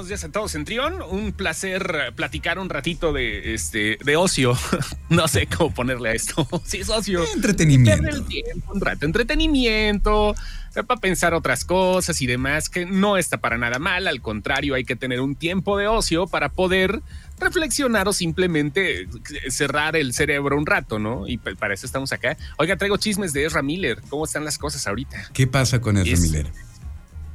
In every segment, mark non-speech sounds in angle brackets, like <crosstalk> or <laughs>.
buenos días a todos en Trión. Un placer platicar un ratito de este de ocio. <laughs> no sé cómo ponerle a esto. <laughs> Sí, es ocio. Entretenimiento. El tiempo, un rato. Entretenimiento. Para pensar otras cosas y demás, que no está para nada mal. Al contrario, hay que tener un tiempo de ocio para poder reflexionar o simplemente cerrar el cerebro un rato, ¿no? Y para eso estamos acá. Oiga, traigo chismes de Ezra Miller. ¿Cómo están las cosas ahorita? ¿Qué pasa con Ezra Miller?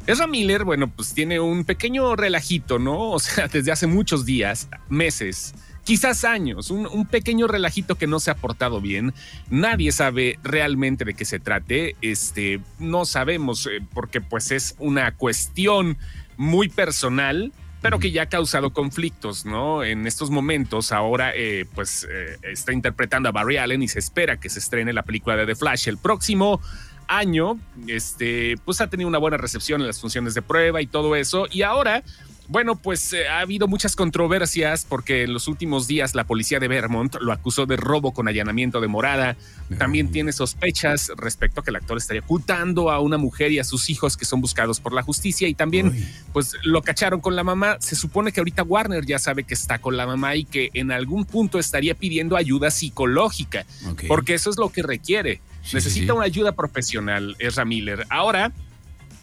Ezra Miller, bueno, pues tiene un pequeño relajito, ¿no? O sea, <laughs> desde hace muchos días, meses, quizás años, un, pequeño relajito que no se ha portado bien. Nadie sabe realmente de qué se trate. Este, no sabemos, eh, porque pues es una cuestión muy personal pero que ya ha causado conflictos, ¿no? En estos momentos, ahora, eh, pues, eh, está interpretando a Barry Allen y se espera que se estrene la película de The Flash el próximo año, este, pues ha tenido una buena recepción en las funciones de prueba y todo eso. Y ahora, bueno, pues eh, ha habido muchas controversias porque en los últimos días la policía de Vermont lo acusó de robo con allanamiento de morada. También tiene sospechas respecto a que el actor estaría ocultando a una mujer y a sus hijos que son buscados por la justicia y también pues lo cacharon con la mamá. Se supone que ahorita Warner ya sabe que está con la mamá y que en algún punto estaría pidiendo ayuda psicológica, porque eso es lo que requiere. Necesita una ayuda profesional, Ezra Miller. Ahora,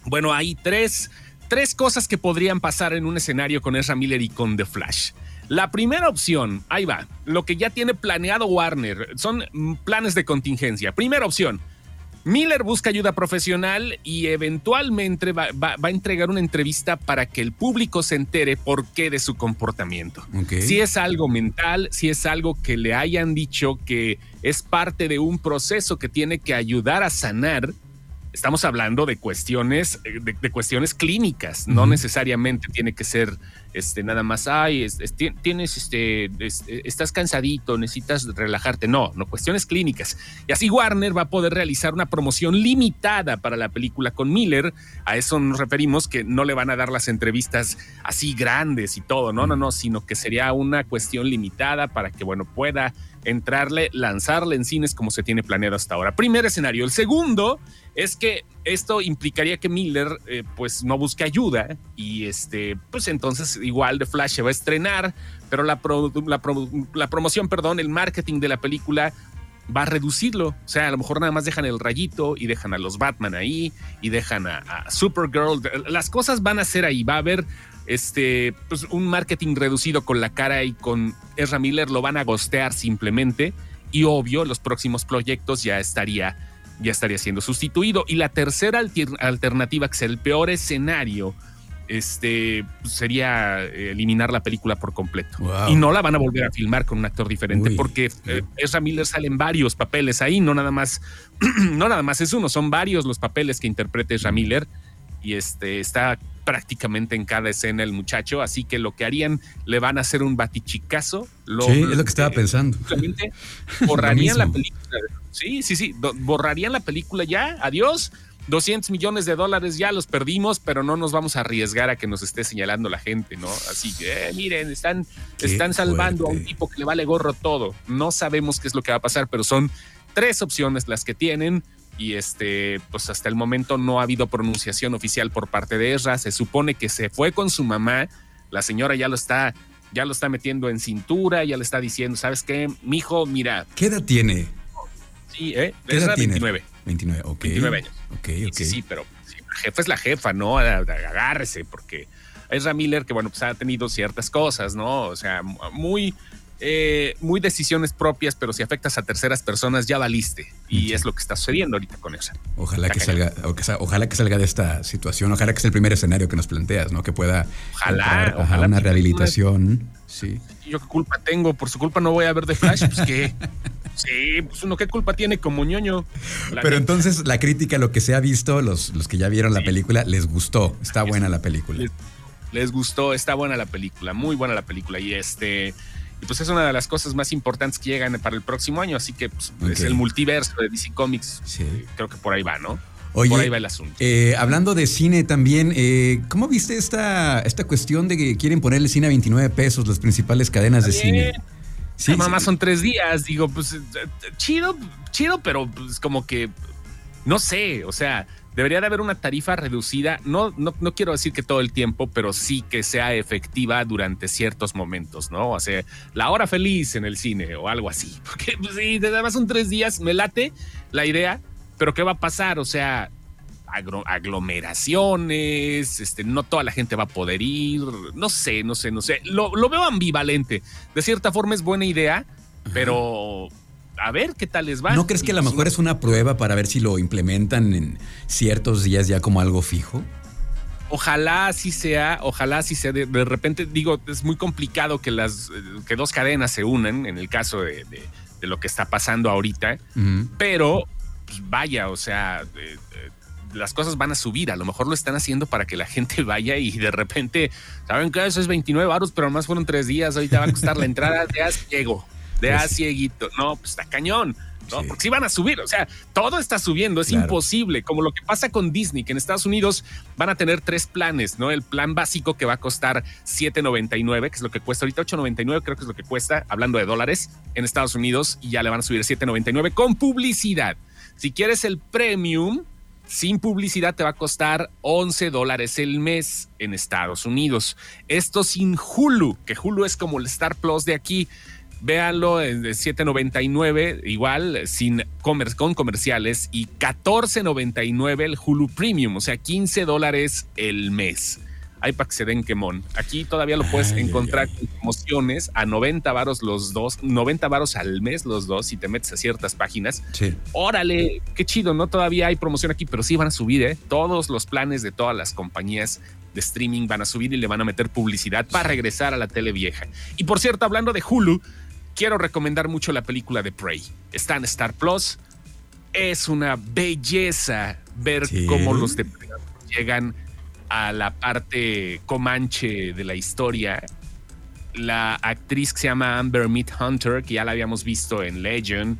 bueno, hay tres, tres cosas que podrían pasar en un escenario con Ezra Miller y con The Flash. La primera opción, ahí va, lo que ya tiene planeado Warner, son planes de contingencia. Primera opción, Miller busca ayuda profesional y eventualmente va, a entregar una entrevista para que el público se entere por qué de su comportamiento. Si es algo mental, si es algo que le hayan dicho que es parte de un proceso que tiene que ayudar a sanar, estamos hablando de cuestiones, eh, de, cuestiones clínicas, no necesariamente tiene que ser este, nada más, ay, tienes, este, estás cansadito, necesitas relajarte. No, no, cuestiones clínicas. Y así Warner va a poder realizar una promoción limitada para la película con Miller. A eso nos referimos que no le van a dar las entrevistas así grandes y todo, no, no, no, sino que sería una cuestión limitada para que, bueno, pueda entrarle, lanzarle en cines como se tiene planeado hasta ahora. Primer escenario. El segundo es que esto implicaría que Miller eh, pues no busque ayuda y este pues entonces igual The Flash se va a estrenar, pero la, la, promoción, perdón, el marketing de la película va a reducirlo. O sea, a lo mejor nada más dejan el rayito y dejan a los Batman ahí y dejan a, a Supergirl. Las cosas van a ser ahí, va a haber este, pues un marketing reducido con la cara y con Ezra Miller lo van a gostear simplemente y obvio los próximos proyectos ya estaría ya estaría siendo sustituido y la tercera alternativa que es el peor escenario este sería eliminar la película por completo y no la van a volver a filmar con un actor diferente porque eh, Ezra Miller sale en varios papeles ahí no nada más <clears throat> no nada más es uno son varios los papeles que interpreta Ezra Miller y este está prácticamente en cada escena el muchacho, así que lo que harían le van a hacer un batichicazo. Lo, sí, es lo que estaba pensando. <laughs> borrarían la película. Sí, sí, sí, borrarían la película ya, adiós. 200 millones de dólares ya los perdimos, pero no nos vamos a arriesgar a que nos esté señalando la gente, ¿no? Así que, eh, miren, están, están salvando a un tipo que le vale gorro todo. No sabemos qué es lo que va a pasar, pero son tres opciones las que tienen y este, pues hasta el momento no ha habido pronunciación oficial por parte de Ezra. Se supone que se fue con su mamá. La señora ya lo está, ya lo está metiendo en cintura, ya le está diciendo, ¿sabes qué? Mi hijo, mira. ¿Qué edad tiene? Sí, ¿eh? ¿Qué edad 29. Tiene? 29, ok. 29 años. Ok, ok. Sí, pero la jefa es la jefa, ¿no? Agárrese, porque Ezra Miller, que bueno, pues ha tenido ciertas cosas, ¿no? O sea, muy eh, muy decisiones propias, pero si afectas a terceras personas ya valiste. Y es lo que está sucediendo ahorita con eso. Ojalá que salga, ojalá que salga de esta situación, ojalá que sea el primer escenario que nos planteas, ¿no? Que pueda ojalá, ojalá una rehabilitación. Sí. Yo qué culpa tengo, por su culpa no voy a ver de Flash, pues que <laughs> Sí, pues uno qué culpa tiene como ñoño. Pero entonces la crítica, lo que se ha visto, los, los que ya vieron la película, les gustó. Está buena la película. Les, les, gustó, está buena la película, muy buena la película. Y este, y pues es una de las cosas más importantes que llegan para el próximo año, así que pues, es el multiverso de DC Comics. Sí. Creo que por ahí va, ¿no? Oye, por ahí va el asunto. Eh, hablando de cine también, eh, ¿cómo viste esta, esta cuestión de que quieren ponerle cine a 29 pesos las principales cadenas de cine? Sí, mamá, son tres días. Digo, pues chido, chido, pero pues como que no sé, o sea, debería de haber una tarifa reducida, no, no, no, quiero decir que todo el tiempo, pero sí que sea efectiva durante ciertos momentos, ¿no? O sea, la hora feliz en el cine o algo así. <laughs> Porque pues, sí, además son tres días, me late la idea, pero ¿qué va a pasar? O sea, aglomeraciones, este, no toda la gente va a poder ir, no sé, no sé, no sé. Lo, lo veo ambivalente. De cierta forma es buena idea, pero a ver qué tal les va. ¿No crees que a lo mejor es una prueba para ver si lo implementan en ciertos días ya como algo fijo? Ojalá así sea, ojalá así sea. De, repente, digo, es muy complicado que las que dos cadenas se unan en el caso de, lo que está pasando ahorita, pero pues, vaya, o sea, las cosas van a subir. A lo mejor lo están haciendo para que la gente <laughs> vaya y de repente, ¿saben qué? Eso es 29 baros, pero además fueron tres días. Ahorita va a costar la entrada de a ciego, de a pues cieguito. No, pues está cañón. ¿no? Porque sí van a subir, o sea, todo está subiendo, es imposible, como lo que pasa con Disney, que en Estados Unidos van a tener tres planes, ¿no? El plan básico que va a costar 7.99, que es lo que cuesta ahorita 8.99, creo que es lo que cuesta, hablando de dólares, en Estados Unidos, y ya le van a subir 7.99 con publicidad. Si quieres el premium, sin publicidad te va a costar 11 dólares el mes en Estados Unidos. Esto sin Hulu, que Hulu es como el Star Plus de aquí. Véanlo en 7.99, igual sin con comerciales y 14.99 el Hulu Premium, o sea, 15 dólares el mes hay para que se den quemón. Aquí todavía lo puedes encontrar con promociones a 90 varos los dos, 90 varos al mes los dos si te metes a ciertas páginas. Sí. Órale, qué chido, ¿no? Todavía hay promoción aquí, pero sí van a subir, ¿eh? Todos los planes de todas las compañías de streaming van a subir y le van a meter publicidad para regresar a la tele vieja. Y por cierto, hablando de Hulu, quiero recomendar mucho la película de Prey. Está en Star Plus. Es una belleza ver cómo los depredadores llegan a la parte comanche de la historia. La actriz que se llama Amber Meat Hunter, que ya la habíamos visto en Legend,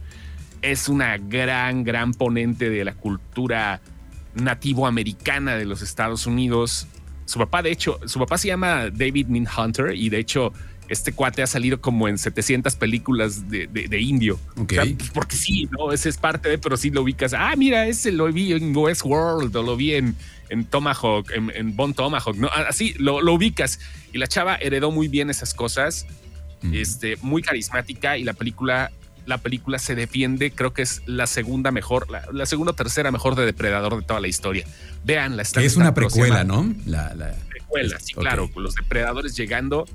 es una gran, gran ponente de la cultura nativo americana de los Estados Unidos. Su papá, de hecho, su papá se llama David Meat Hunter y de hecho este cuate ha salido como en 700 películas de, indio. porque sí, ¿no? Ese es parte de, pero sí lo ubicas. Ah, mira, ese lo vi en Westworld o lo vi en, en Tomahawk, en, en Bon Tomahawk, ¿no? Así lo, ubicas. Y la chava heredó muy bien esas cosas, este, muy carismática y la película la película se defiende, creo que es la segunda mejor, la, segunda o tercera mejor de Depredador de toda la historia. Vean la Es una precuela, ¿no? La, precuela, sí, claro, los depredadores llegando,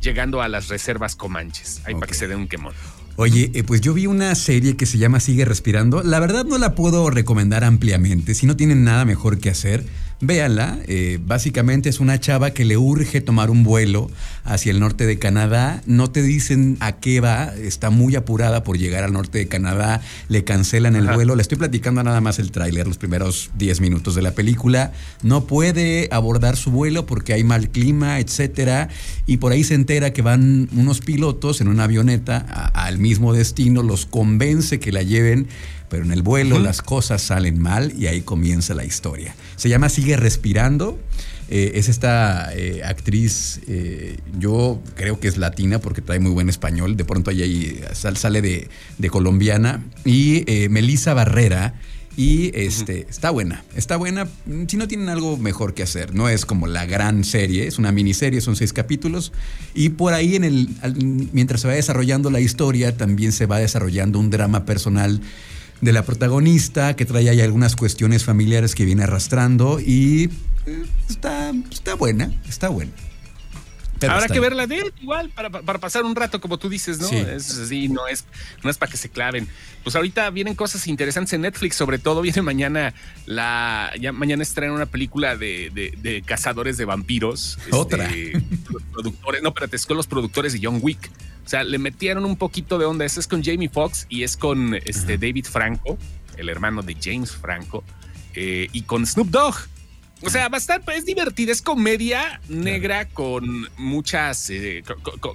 llegando a las reservas comanches, ahí para que se dé un quemón. Oye, eh, pues yo vi una serie que se llama Sigue Respirando. La verdad no la puedo recomendar ampliamente. Si no tienen nada mejor que hacer, véanla. Eh, básicamente es una chava que le urge tomar un vuelo hacia el norte de Canadá. No te dicen a qué va. Está muy apurada por llegar al norte de Canadá. Le cancelan el vuelo. Le estoy platicando nada más el tráiler, los primeros 10 minutos de la película. No puede abordar su vuelo porque hay mal clima, etcétera. Y por ahí se entera que van unos pilotos en una avioneta al mismo destino, los convence que la lleven, pero en el vuelo las cosas salen mal y ahí comienza la historia. Se llama Sigue Respirando. Eh, es esta eh, actriz, eh, yo creo que es latina porque trae muy buen español, de pronto ahí, sale de, de colombiana. Y Melissa Barrera y este, está buena, está buena si no tienen algo mejor que hacer. No es como la gran serie, es una miniserie, son seis capítulos. Y por ahí, en el, mientras se va desarrollando la historia, también se va desarrollando un drama personal de la protagonista que trae ahí algunas cuestiones familiares que viene arrastrando. Y está, está buena, está buena. Habrá que verla de él igual para, pasar un rato, como tú dices, ¿no? Sí. no es, no es para que se claven. Pues ahorita vienen cosas interesantes en Netflix, sobre todo viene mañana la. Ya mañana estrena una película de, cazadores de vampiros. Este, Otra. <laughs> los productores, no, pero es con los productores de John Wick. O sea, le metieron un poquito de onda. Eso es con Jamie Foxx y es con este David Franco, el hermano de James Franco, eh, y con Snoop Dogg. O sea, bastante, es divertida, es comedia negra con muchas, eh,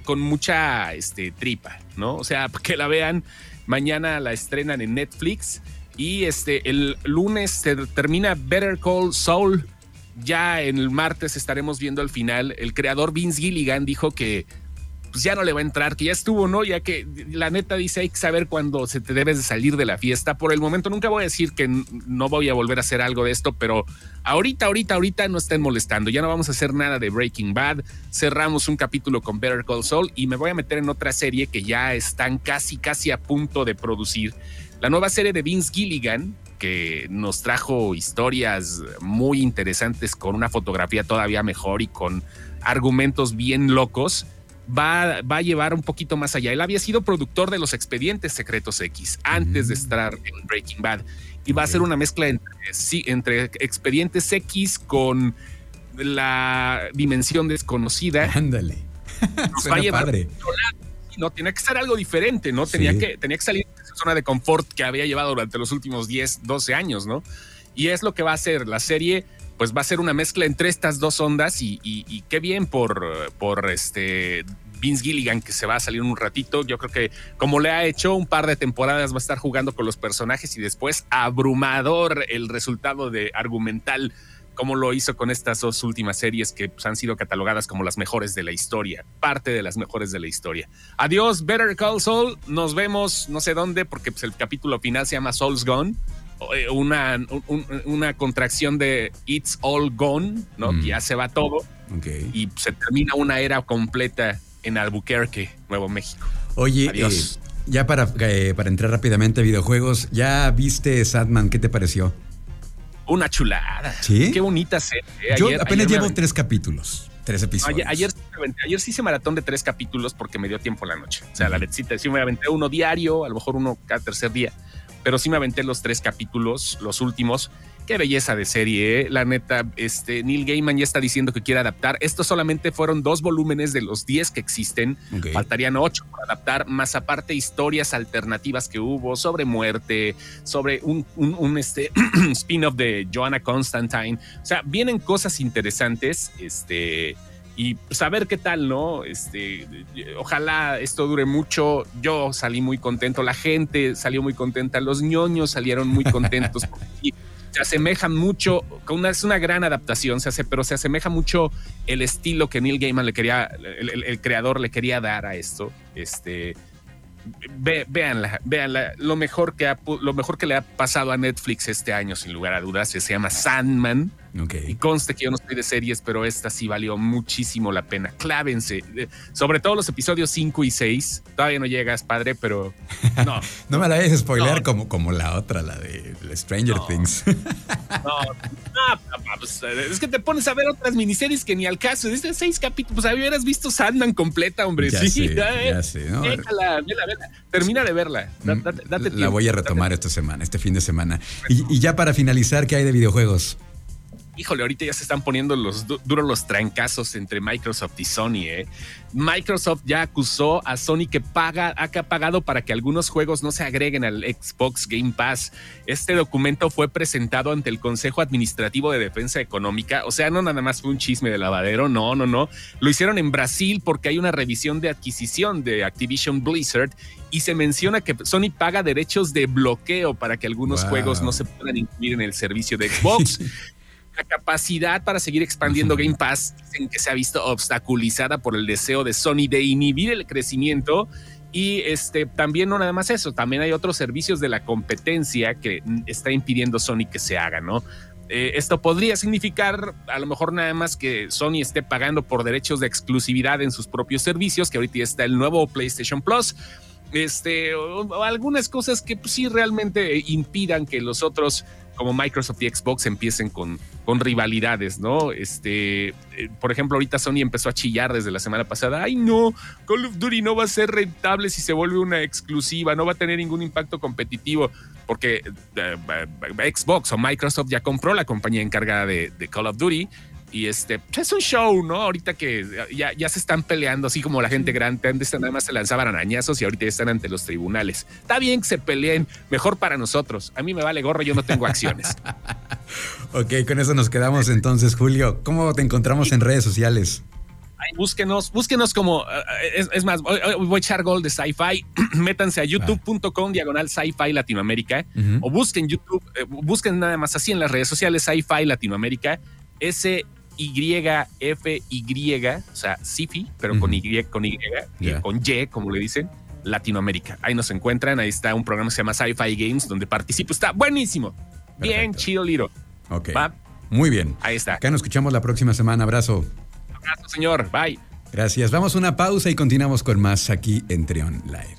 con, mucha este, tripa, ¿no? O sea, <laughs> que la vean, mañana la estrenan en Netflix y este, el lunes se termina Better Call Saul. Ya en el martes estaremos viendo al final. El creador Vince Gilligan dijo que pues ya no le va a entrar, que ya estuvo, ¿no? Ya que la neta dice hay que saber cuándo se te debes de salir de la fiesta. Por el momento nunca voy a decir que no voy a volver a hacer algo de esto, pero ahorita, ahorita, ahorita no estén molestando. Ya no vamos a hacer nada de Breaking Bad. Cerramos un capítulo con Better Call Saul y me voy a meter en otra serie que ya están casi, casi a punto de producir. La nueva serie de Vince Gilligan, que nos trajo historias muy interesantes con una fotografía todavía mejor y con argumentos bien locos va, va, a llevar un poquito más allá. Él había sido productor de los expedientes secretos X antes de mm. estar en Breaking Bad y va a ser una mezcla entre, sí, entre expedientes X con la dimensión desconocida. Ándale. <laughs> va a llevar padre. No, tenía que ser algo diferente, ¿no? Tenía, que, tenía que salir de esa zona de confort que había llevado durante los últimos 10, 12 años, ¿no? Y es lo que va a hacer la serie pues va a ser una mezcla entre estas dos ondas y, qué bien por, por este Vince Gilligan que se va a salir un ratito. Yo creo que como le ha hecho un par de temporadas va a estar jugando con los personajes y después abrumador el resultado de argumental como lo hizo con estas dos últimas series que pues, han sido catalogadas como las mejores de la historia, parte de las mejores de la historia. Adiós, Better Call Saul. Nos vemos no sé dónde porque pues, el capítulo final se llama Soul's Gone. Eh, una, una contracción de It's All Gone, ¿no? Mm. Ya se va todo. Y se termina una era completa en Albuquerque, Nuevo México. Oye, eh, ya para, eh, para entrar rápidamente a videojuegos, ¿ya viste Sadman? ¿Qué te pareció? Una chulada. Sí. Qué bonita serie. Yo apenas llevo tres capítulos. Tres episodios. Ayer, ayer, sí hice maratón de tres capítulos porque me dio tiempo la noche. O sea, la letcita, sí me aventé uno diario, a lo mejor uno cada tercer día pero sí me aventé los tres capítulos, los últimos. Qué belleza de serie, ¿eh? la neta. Este Neil Gaiman ya está diciendo que quiere adaptar. Estos solamente fueron dos volúmenes de los diez que existen. Faltarían ocho para adaptar, más aparte historias alternativas que hubo sobre muerte, sobre un, un, este, <clears throat> spin-off de Joanna Constantine. O sea, vienen cosas interesantes. Este y saber qué tal, ¿no? Este, ojalá esto dure mucho. Yo salí muy contento, la gente salió muy contenta, los ñoños salieron muy contentos <laughs> porque se asemejan mucho, es una gran adaptación, se hace, pero se asemeja mucho el estilo que Neil Gaiman le quería, el, el creador le quería dar a esto. Este, Ve, véanla, véanla. Lo mejor, que lo mejor que le ha pasado a Netflix este año, sin lugar a dudas, se llama Sandman. Y conste que yo no estoy de series, pero esta sí valió muchísimo la pena. Clávense. Sobre todo los episodios 5 y 6. Todavía no llegas, padre, pero <laughs> no. no me la vayas spoiler como, como la otra, la de Stranger Things. <laughs> no, no, pues, es que te pones a ver otras miniseries que ni al caso. Este seis capítulos, pues hubieras visto Sandman completa, hombre. Ya sí, sé, ya sé. ¿no? Termina de verla. Mm, la voy a retomar esta semana, este fin de semana. y ya para finalizar, ¿qué hay de videojuegos? Híjole, ahorita ya se están poniendo los duros los trancazos entre Microsoft y Sony. ¿eh? Microsoft ya acusó a Sony que paga, ha pagado para que algunos juegos no se agreguen al Xbox Game Pass. Este documento fue presentado ante el Consejo Administrativo de Defensa Económica. O sea, no nada más fue un chisme de lavadero, no, no, no. Lo hicieron en Brasil porque hay una revisión de adquisición de Activision Blizzard y se menciona que Sony paga derechos de bloqueo para que algunos juegos no se puedan incluir en el servicio de Xbox. <laughs> la capacidad para seguir expandiendo Game Pass en que se ha visto obstaculizada por el deseo de Sony de inhibir el crecimiento. Y este, también no nada más eso, también hay otros servicios de la competencia que está impidiendo Sony que se haga, ¿no? Eh, esto podría significar a lo mejor nada más que Sony esté pagando por derechos de exclusividad en sus propios servicios, que ahorita está el nuevo PlayStation Plus, este, o, algunas cosas que pues, sí realmente impidan que los otros como Microsoft y Xbox empiecen con, con rivalidades, ¿no? Este, eh, por ejemplo, ahorita Sony empezó a chillar desde la semana pasada, ay no, Call of Duty no va a ser rentable si se vuelve una exclusiva, no va a tener ningún impacto competitivo, porque eh, eh, Xbox o Microsoft ya compró la compañía encargada de, de Call of Duty y este, pues, es un show, ¿no? Ahorita que ya, ya se están peleando, así como la gente grande, antes nada más se lanzaban arañazos y ahorita ya están ante los tribunales. Está bien que se peleen, mejor para nosotros. A mí me vale gorro, yo no tengo acciones. <laughs> ok, con eso nos quedamos entonces, Julio. ¿Cómo te encontramos en redes sociales? Ay, búsquenos, búsquenos como, eh, es, más, voy, a echar gol de sci-fi, <clears throat> métanse a youtube.com diagonal sci-fi Latinoamérica o busquen YouTube, eh, busquen nada más así en las redes sociales sci-fi Latinoamérica, ese Y-F-Y, o sea, Sifi, pero con Y, con Y, con Y, como le dicen, Latinoamérica. Ahí nos encuentran, ahí está un programa que se llama Sci-Fi Games, donde participo. Está buenísimo. Bien chido, Liro. Ok. Muy bien. Ahí está. Acá nos escuchamos la próxima semana. Abrazo. Abrazo, señor. Bye. Gracias. Vamos a una pausa y continuamos con más aquí en Trion Live.